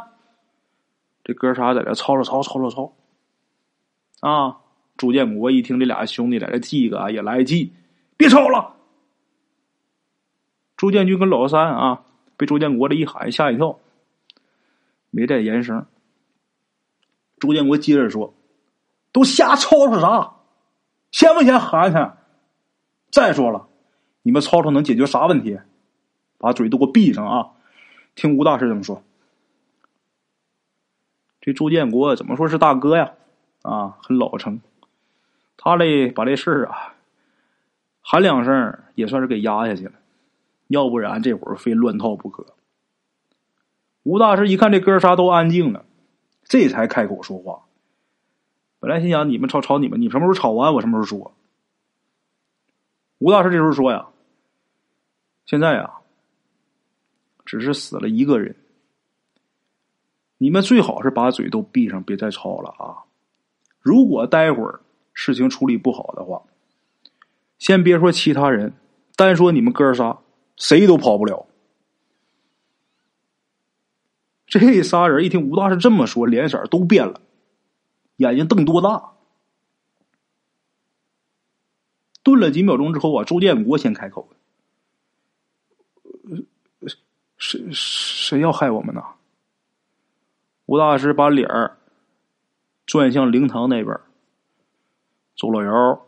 这哥仨在这吵吵吵吵吵吵，啊！朱建国一听这俩兄弟在这记个，也来气，别吵了。朱建军跟老三啊，被朱建国这一喊吓一跳，没再言声。朱建国接着说：“都瞎吵吵啥？先不先喊喊？再说了，你们吵吵能解决啥问题？把嘴都给我闭上啊！听吴大师怎么说。”这朱建国怎么说是大哥呀？啊，很老成。他嘞把这事儿啊喊两声，也算是给压下去了。要不然这会儿非乱套不可。吴大师一看这哥仨都安静了，这才开口说话。本来心想你们吵吵你们，你什么时候吵完我什么时候说。吴大师这时候说呀：“现在呀，只是死了一个人，你们最好是把嘴都闭上，别再吵了啊！如果待会儿事情处理不好的话，先别说其他人，单说你们哥仨。”谁都跑不了。这仨人一听吴大师这么说，脸色都变了，眼睛瞪多大。顿了几秒钟之后啊，周建国先开口：“谁谁要害我们呢？”吴大师把脸儿转向灵堂那边。周老幺，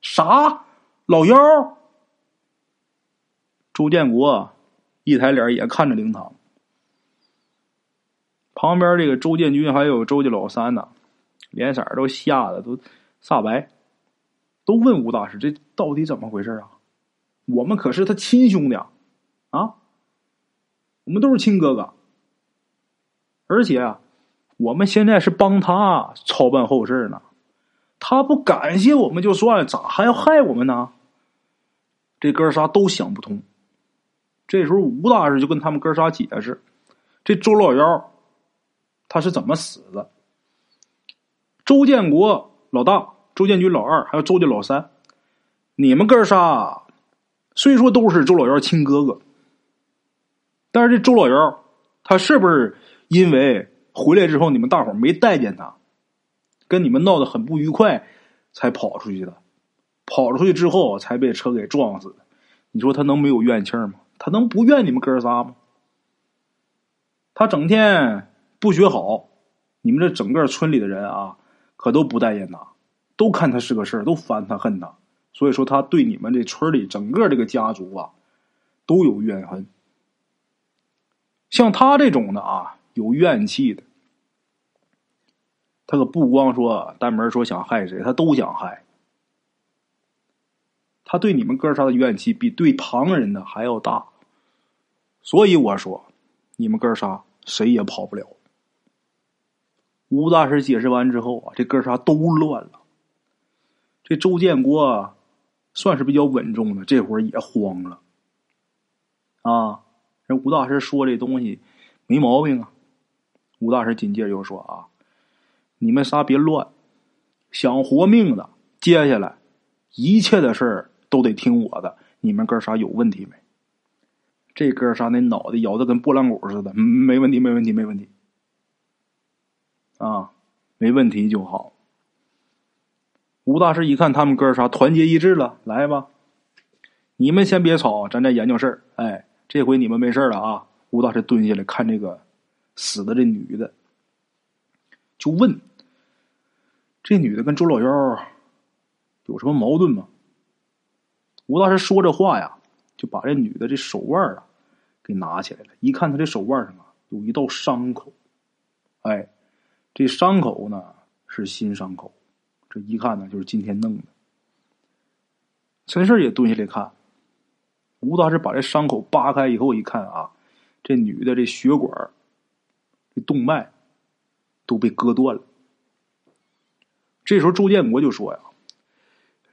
啥？老幺？周建国一抬脸也看着灵堂，旁边这个周建军还有周家老三呢，脸色都吓得都煞白，都问吴大师：“这到底怎么回事啊？我们可是他亲兄弟啊！啊，我们都是亲哥哥，而且啊，我们现在是帮他操办后事呢，他不感谢我们就算了，咋还要害我们呢？这哥仨都想不通。”这时候，吴大师就跟他们哥仨解释：“这周老幺他是怎么死的？周建国老大，周建军老二，还有周家老三，你们哥仨虽说都是周老幺亲哥哥，但是这周老幺他是不是因为回来之后你们大伙没待见他，跟你们闹得很不愉快，才跑出去的？跑出去之后才被车给撞死？你说他能没有怨气吗？”他能不怨你们哥仨吗？他整天不学好，你们这整个村里的人啊，可都不待见他，都看他是个事儿，都烦他恨他。所以说，他对你们这村里整个这个家族啊，都有怨恨。像他这种的啊，有怨气的，他可不光说单门说想害谁，他都想害。他对你们哥仨的怨气比对旁人的还要大，所以我说，你们哥仨谁也跑不了。吴大师解释完之后啊，这哥仨都乱了。这周建国算是比较稳重的，这会儿也慌了。啊，人吴大师说这东西没毛病啊。吴大师紧接着又说啊，你们仨别乱，想活命的，接下来一切的事儿。都得听我的，你们哥仨有问题没？这哥仨那脑袋摇的跟拨浪鼓似的，没问题，没问题，没问题。啊，没问题就好。吴大师一看他们哥仨团结一致了，来吧，你们先别吵，咱再研究事儿。哎，这回你们没事了啊！吴大师蹲下来看这个死的这女的，就问：这女的跟周老幺有什么矛盾吗？吴大师说这话呀，就把这女的这手腕啊给拿起来了。一看她这手腕上啊有一道伤口，哎，这伤口呢是新伤口，这一看呢就是今天弄的。陈氏也蹲下来看，吴大师把这伤口扒开以后一看啊，这女的这血管、这动脉都被割断了。这时候周建国就说呀。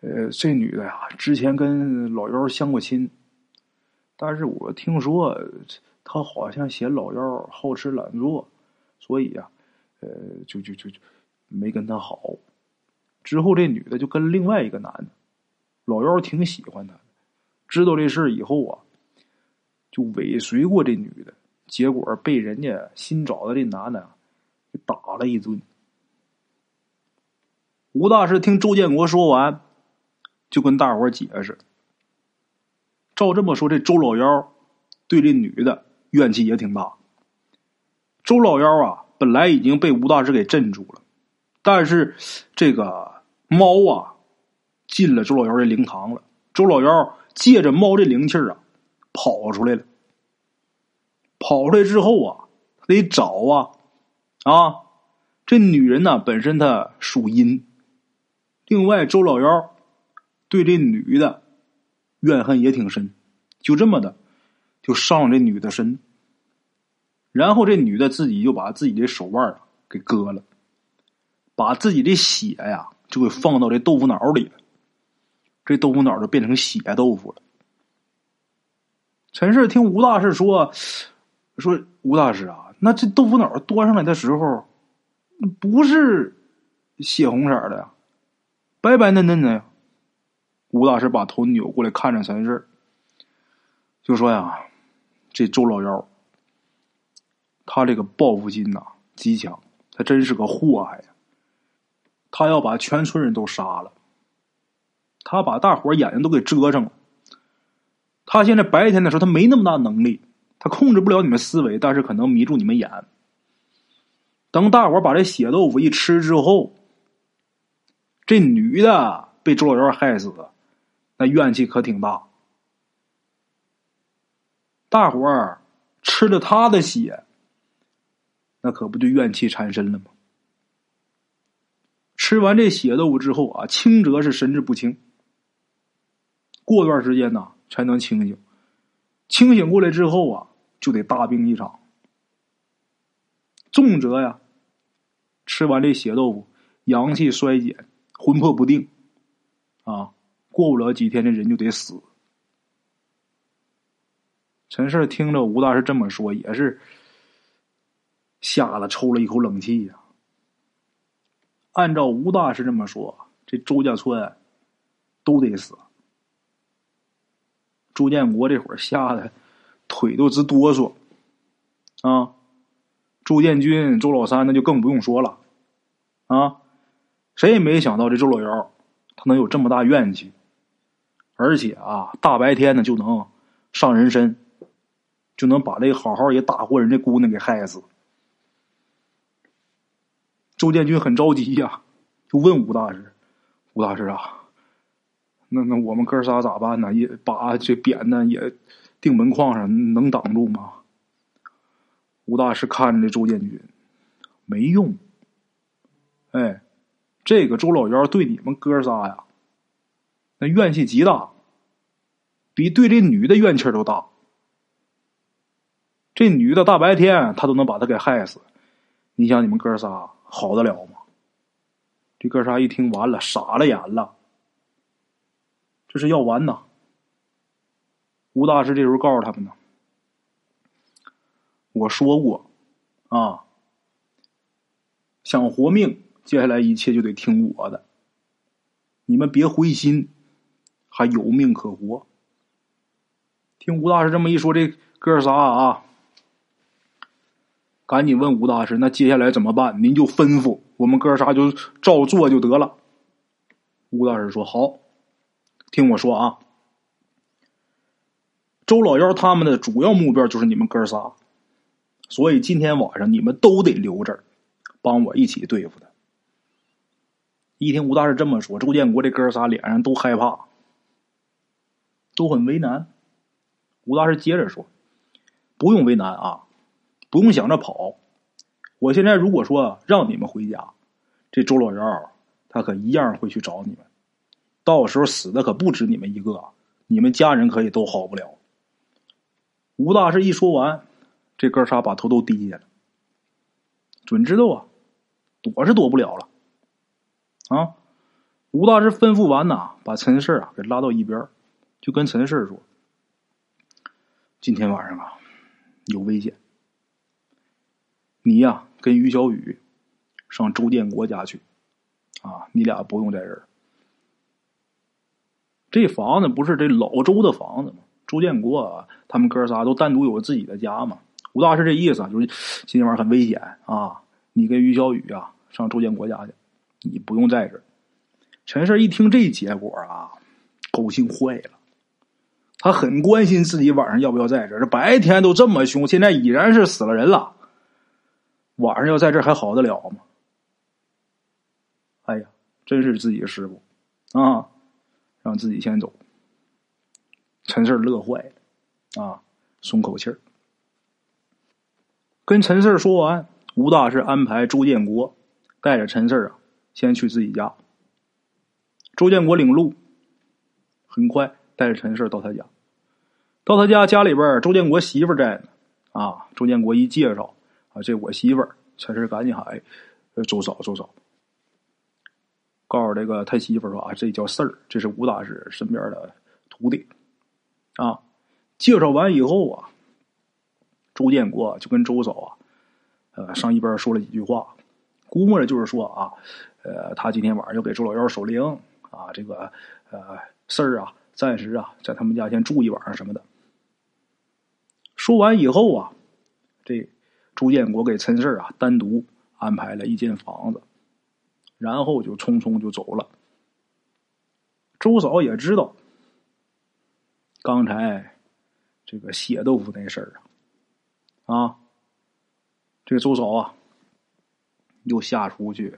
呃，这女的呀，之前跟老幺相过亲，但是我听说她好像嫌老幺好吃懒做，所以呀，呃，就就就就没跟他好。之后这女的就跟另外一个男的，老幺挺喜欢她，知道这事以后啊，就尾随过这女的，结果被人家新找的这男的给打了一顿。吴大师听周建国说完，就跟大伙解释：照这么说，这周老幺对这女的怨气也挺大。周老幺啊，本来已经被吴大师给镇住了，但是这个猫啊进了周老幺的灵堂了。周老幺借着猫这灵气啊，跑出来了。跑出来之后啊，得找啊啊！这女人呢，本身她属阴。另外，周老幺对这女的怨恨也挺深，就这么的就上了这女的身，然后这女的自己就把自己的手腕给割了，把自己的血呀就给放到这豆腐脑里了，这豆腐脑就变成血豆腐了。陈氏听吴大师说，说吴大师啊，那这豆腐脑端上来的时候，不是血红色的呀？白白嫩嫩的呀！吴大师把头扭过来看着陈氏，就说呀：“这周老幺，他这个报复心呐极强，他真是个祸害呀！他要把全村人都杀了，他把大伙眼睛都给遮上了。他现在白天的时候，他没那么大能力，他控制不了你们思维，但是可能迷住你们眼。等大伙把这血豆腐一吃之后。”这女的被周老幺害死了，那怨气可挺大。大伙儿吃了他的血，那可不就怨气缠身了吗？吃完这血豆腐之后啊，轻则是神志不清，过段时间呢才能清醒。清醒过来之后啊，就得大病一场。重则呀，吃完这血豆腐，阳气衰减。魂魄不定，啊，过不了几天，这人就得死。陈氏听着吴大师这么说，也是吓得抽了一口冷气呀。按照吴大师这么说，这周家村都得死。朱建国这会儿吓得腿都直哆嗦，啊，朱建军、周老三那就更不用说了，啊。谁也没想到这周老幺，他能有这么大怨气，而且啊，大白天的就能上人身，就能把这好好也打活人这姑娘给害死。周建军很着急呀，就问吴大师：“吴大师啊，那那我们哥仨咋办呢？也把这扁担也钉门框上，能挡住吗？”吴大师看着周建军，没用，哎。这个周老幺对你们哥仨呀，那怨气极大，比对这女的怨气都大。这女的大白天他都能把她给害死，你想你们哥仨好得了吗？这哥仨一听完了，傻了眼了，这是要完呐！吴大师这时候告诉他们呢：“我说过啊，想活命。”接下来一切就得听我的，你们别灰心，还有命可活。听吴大师这么一说，这哥仨啊，赶紧问吴大师：“那接下来怎么办？您就吩咐，我们哥仨就照做就得了。”吴大师说：“好，听我说啊，周老幺他们的主要目标就是你们哥仨，所以今天晚上你们都得留这儿，帮我一起对付他。”一听吴大师这么说，周建国这哥仨脸上都害怕，都很为难。吴大师接着说：“不用为难啊，不用想着跑。我现在如果说让你们回家，这周老幺他可一样会去找你们。到时候死的可不止你们一个，你们家人可以都好不了。”吴大师一说完，这哥仨把头都低下了，准知道啊，躲是躲不了了。啊！吴大师吩咐完呐，把陈氏啊给拉到一边，就跟陈氏说：“今天晚上啊，有危险。你呀，跟于小雨上周建国家去，啊，你俩不用在这。这房子不是这老周的房子吗？周建国啊，他们哥仨都单独有自己的家嘛。吴大师这意思啊就是今天晚上很危险啊，你跟于小雨啊上周建国家去。”你不用在这儿，陈氏一听这结果啊，高兴坏了。他很关心自己晚上要不要在这这白天都这么凶，现在已然是死了人了，晚上要在这还好得了吗？哎呀，真是自己师傅啊！让自己先走。陈四乐坏了，啊，松口气儿。跟陈四说完，吴大师安排周建国带着陈四啊，先去自己家。周建国领路，很快带着陈四到他家。到他家家里边，周建国媳妇在呢。啊，周建国一介绍，啊，这我媳妇儿。陈四赶紧喊：“周嫂，周嫂。”告诉这个他媳妇说：“啊，这叫四儿，这是吴大师身边的徒弟。”啊，介绍完以后啊，周建国就跟周嫂啊，呃，上一边说了几句话，估摸着就是说啊，呃，他今天晚上要给周老幺守灵啊，这个呃事儿啊，暂时啊，在他们家先住一晚上什么的。说完以后啊，这朱建国给陈四啊单独安排了一间房子，然后就匆匆就走了。周嫂也知道，刚才这个血豆腐那事儿啊，啊，这个周嫂啊又下厨去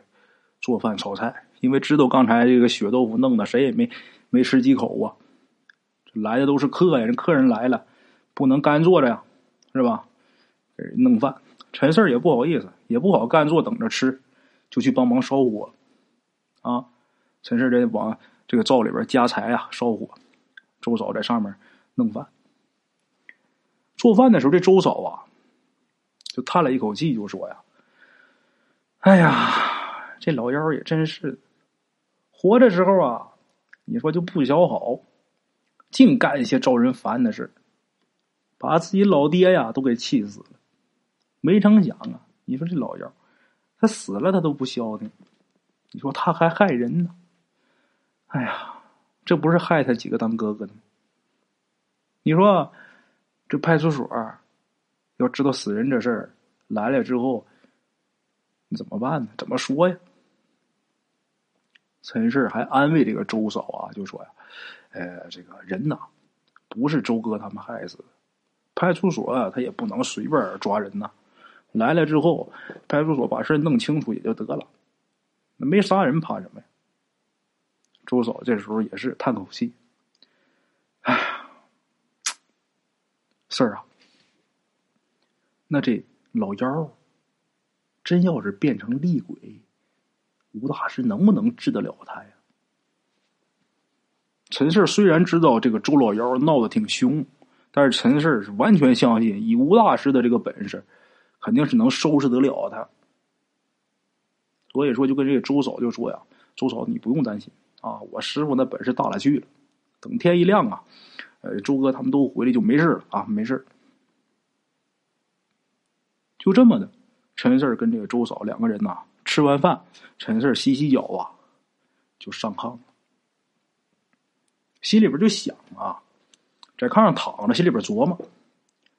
做饭炒菜，因为知道刚才这个血豆腐弄的谁也没没吃几口啊，来的都是客呀，人客人来了。不能干坐着呀，是吧？给弄饭，陈四也不好意思，也不好干坐等着吃，就去帮忙烧火。啊，陈氏这往这个灶里边加柴啊，烧火。周嫂在上面弄饭。做饭的时候，这周嫂啊，就叹了一口气，就说呀：“哎呀，这老妖也真是，活的时候啊，你说就不小好，净干一些招人烦的事。”把自己老爹呀都给气死了，没成想啊！你说这老妖，他死了他都不消停，你说他还害人呢？哎呀，这不是害他几个当哥哥的？你说这派出所要知道死人这事儿来了之后，你怎么办呢？怎么说呀？陈氏还安慰这个周嫂啊，就说呀：“呃，这个人呐，不是周哥他们害死的。”派出所，他也不能随便抓人呐。来了之后，派出所把事弄清楚也就得了。没杀人，怕什么呀？周嫂这时候也是叹口气：“哎呀，事儿啊，那这老妖真要是变成厉鬼，吴大师能不能治得了他呀？”陈四虽然知道这个周老妖闹得挺凶。但是陈氏是完全相信，以吴大师的这个本事，肯定是能收拾得了他。所以说，就跟这个周嫂就说呀：“周嫂，你不用担心啊，我师傅那本事大了去了。等天一亮啊，呃，周哥他们都回来就没事了啊，没事。”就这么的，陈四跟这个周嫂两个人呐，吃完饭，陈四洗洗脚啊，就上炕了，心里边就想啊。在炕上躺着，心里边琢磨：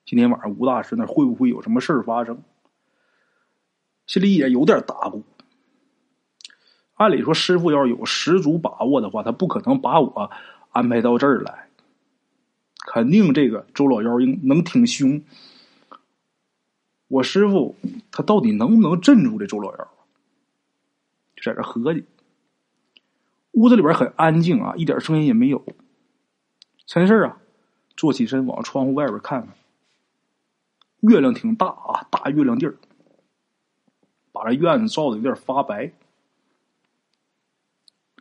今天晚上吴大师那会不会有什么事儿发生？心里也有点打鼓。按理说，师傅要是有十足把握的话，他不可能把我安排到这儿来。肯定这个周老妖应能挺凶。我师傅他到底能不能镇住这周老妖？就在这合计。屋子里边很安静啊，一点声音也没有。陈氏啊。坐起身，往窗户外边看看，月亮挺大啊，大月亮地儿，把这院子照的有点发白。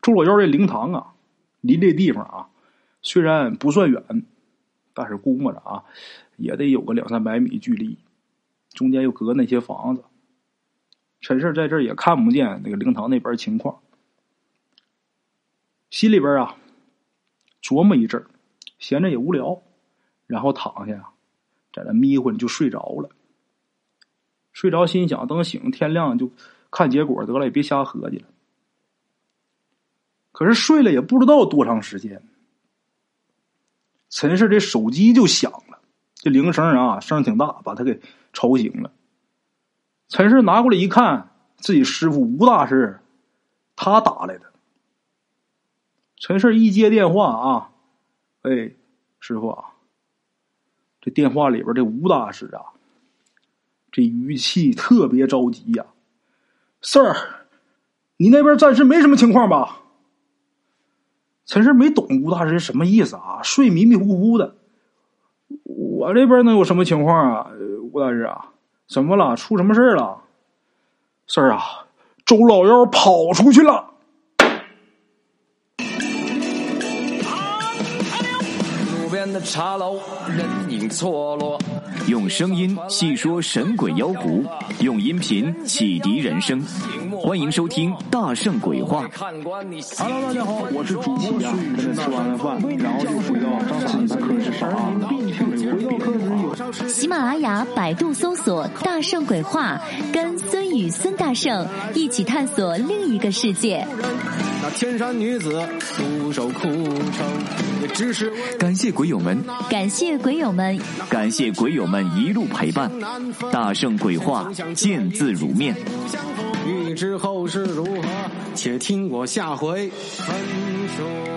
周老幺这灵堂啊，离这地方啊，虽然不算远，但是估摸着啊，也得有个两三百米距离，中间又隔那些房子。陈氏在这儿也看不见那个灵堂那边情况，心里边啊，琢磨一阵儿。闲着也无聊，然后躺下，在那迷糊就睡着了。睡着心想，等醒天亮就看结果得了，也别瞎合计了。可是睡了也不知道多长时间，陈氏这手机就响了，这铃声啊声挺大，把他给吵醒了。陈氏拿过来一看，自己师傅吴大师他打来的。陈氏一接电话啊，哎，师傅啊，这电话里边这吴大师啊，这语气特别着急呀。Sir，你那边暂时没什么情况吧？陈氏没懂吴大师什么意思啊，睡迷迷糊糊的。我这边能有什么情况啊？吴大师啊，怎么了？出什么事了？事儿啊，周老幺跑出去了。茶楼，人影错落。用声音细说神鬼妖狐，用音频启迪人生。欢迎收听《大圣鬼话》。Hello，大家好，我是主播孙宇。吃完了饭，然后就回到自己的课室上班。喜马拉雅、百度搜索“大圣鬼话”，跟孙宇、孙大圣一起探索另一个世界。那天山女子独守空城，也只是感谢鬼友们，感谢鬼友们，感谢鬼友们一路陪伴。大圣鬼话，见字如面。欲知后事如何，且听我下回分说。